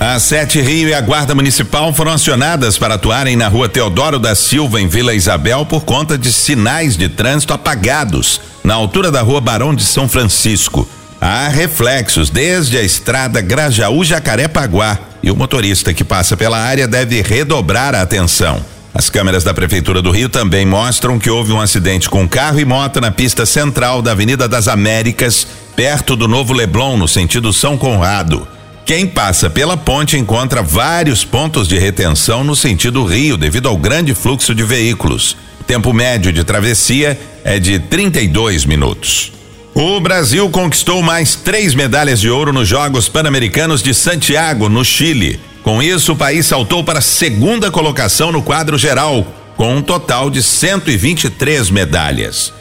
A Sete Rio e a Guarda Municipal foram acionadas para atuarem na rua Teodoro da Silva, em Vila Isabel, por conta de sinais de trânsito apagados, na altura da rua Barão de São Francisco. Há reflexos desde a estrada Grajaú-Jacarepaguá e o motorista que passa pela área deve redobrar a atenção. As câmeras da Prefeitura do Rio também mostram que houve um acidente com carro e moto na pista central da Avenida das Américas, perto do Novo Leblon, no sentido São Conrado. Quem passa pela ponte encontra vários pontos de retenção no sentido Rio, devido ao grande fluxo de veículos. Tempo médio de travessia é de 32 minutos. O Brasil conquistou mais três medalhas de ouro nos Jogos Pan-Americanos de Santiago, no Chile. Com isso, o país saltou para a segunda colocação no quadro geral, com um total de 123 medalhas.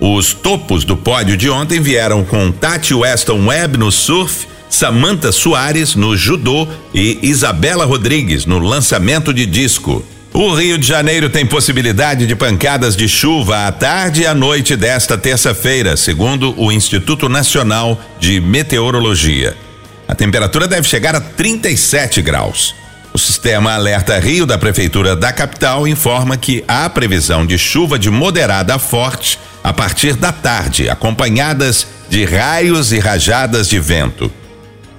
Os topos do pódio de ontem vieram com Tati Weston Webb no surf Samantha Soares no judô e Isabela Rodrigues no lançamento de disco. O Rio de Janeiro tem possibilidade de pancadas de chuva à tarde e à noite desta terça-feira, segundo o Instituto Nacional de Meteorologia. A temperatura deve chegar a 37 graus. O sistema Alerta Rio da Prefeitura da capital informa que há previsão de chuva de moderada a forte a partir da tarde, acompanhadas de raios e rajadas de vento.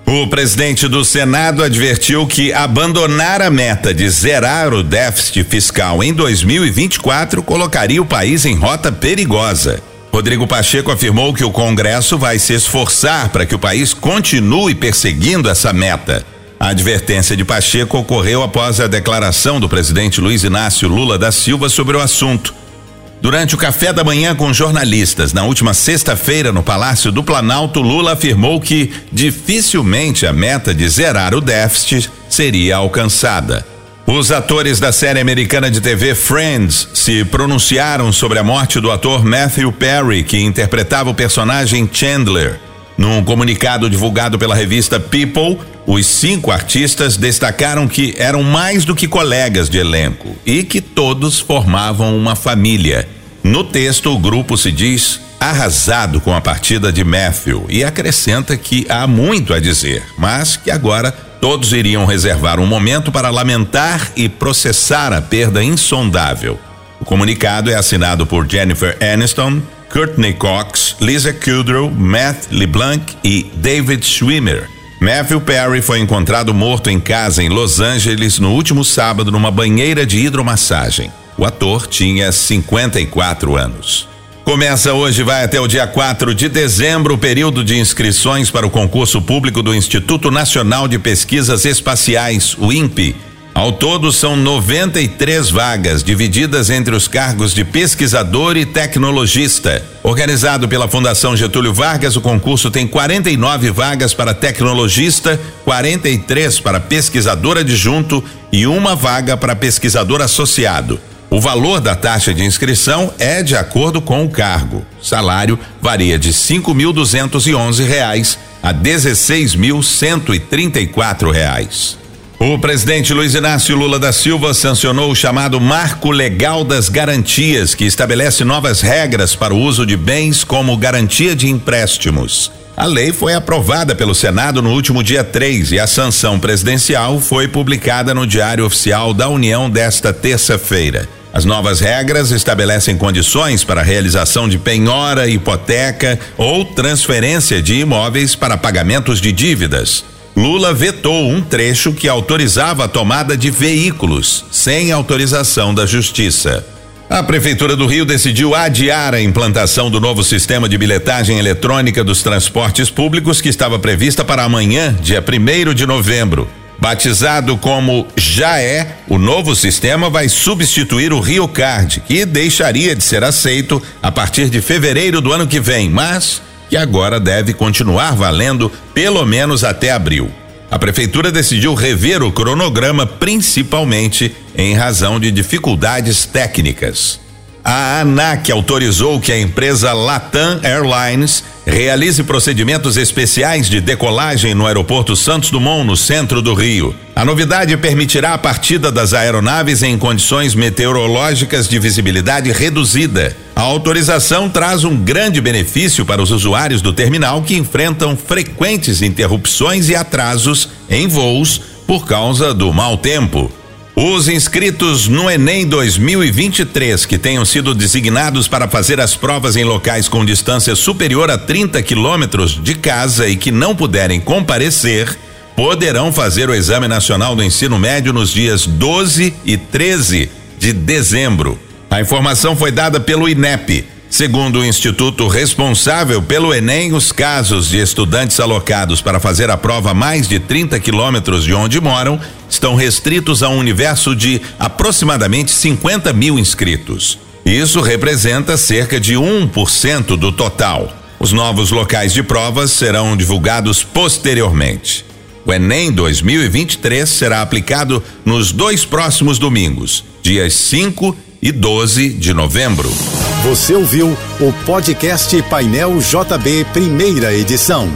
O presidente do Senado advertiu que abandonar a meta de zerar o déficit fiscal em 2024 colocaria o país em rota perigosa. Rodrigo Pacheco afirmou que o Congresso vai se esforçar para que o país continue perseguindo essa meta. A advertência de Pacheco ocorreu após a declaração do presidente Luiz Inácio Lula da Silva sobre o assunto. Durante o café da manhã com jornalistas na última sexta-feira no Palácio do Planalto, Lula afirmou que dificilmente a meta de zerar o déficit seria alcançada. Os atores da série americana de TV Friends se pronunciaram sobre a morte do ator Matthew Perry, que interpretava o personagem Chandler. Num comunicado divulgado pela revista People, os cinco artistas destacaram que eram mais do que colegas de elenco e que todos formavam uma família. No texto, o grupo se diz arrasado com a partida de Matthew e acrescenta que há muito a dizer, mas que agora todos iriam reservar um momento para lamentar e processar a perda insondável. O comunicado é assinado por Jennifer Aniston, Courtney Cox, Lisa Kudrow, Matt LeBlanc e David Schwimmer. Matthew Perry foi encontrado morto em casa em Los Angeles no último sábado numa banheira de hidromassagem. O ator tinha 54 anos. Começa hoje vai até o dia 4 de dezembro o período de inscrições para o concurso público do Instituto Nacional de Pesquisas Espaciais, o INPE. Ao todo, são 93 vagas, divididas entre os cargos de pesquisador e tecnologista. Organizado pela Fundação Getúlio Vargas, o concurso tem 49 vagas para tecnologista, 43 para pesquisador adjunto e uma vaga para pesquisador associado. O valor da taxa de inscrição é de acordo com o cargo. Salário varia de onze reais a quatro reais. O presidente Luiz Inácio Lula da Silva sancionou o chamado Marco Legal das Garantias, que estabelece novas regras para o uso de bens como garantia de empréstimos. A lei foi aprovada pelo Senado no último dia 3 e a sanção presidencial foi publicada no Diário Oficial da União desta terça-feira. As novas regras estabelecem condições para a realização de penhora, hipoteca ou transferência de imóveis para pagamentos de dívidas. Lula vetou um trecho que autorizava a tomada de veículos sem autorização da Justiça. A Prefeitura do Rio decidiu adiar a implantação do novo sistema de bilhetagem eletrônica dos transportes públicos que estava prevista para amanhã, dia 1 de novembro. Batizado como Já É, o novo sistema vai substituir o Rio Card, que deixaria de ser aceito a partir de fevereiro do ano que vem, mas que agora deve continuar valendo pelo menos até abril. A prefeitura decidiu rever o cronograma, principalmente em razão de dificuldades técnicas. A ANAC autorizou que a empresa Latam Airlines realize procedimentos especiais de decolagem no aeroporto Santos Dumont, no centro do Rio. A novidade permitirá a partida das aeronaves em condições meteorológicas de visibilidade reduzida. A autorização traz um grande benefício para os usuários do terminal que enfrentam frequentes interrupções e atrasos em voos por causa do mau tempo. Os inscritos no Enem 2023 que tenham sido designados para fazer as provas em locais com distância superior a 30 quilômetros de casa e que não puderem comparecer, poderão fazer o Exame Nacional do Ensino Médio nos dias 12 e 13 de dezembro. A informação foi dada pelo INEP. Segundo o instituto responsável pelo Enem, os casos de estudantes alocados para fazer a prova mais de 30 quilômetros de onde moram estão restritos a um universo de aproximadamente 50 mil inscritos. Isso representa cerca de 1% do total. Os novos locais de provas serão divulgados posteriormente. O Enem 2023 será aplicado nos dois próximos domingos, dias 5 e 12 de novembro. Você ouviu o podcast Painel JB, primeira edição.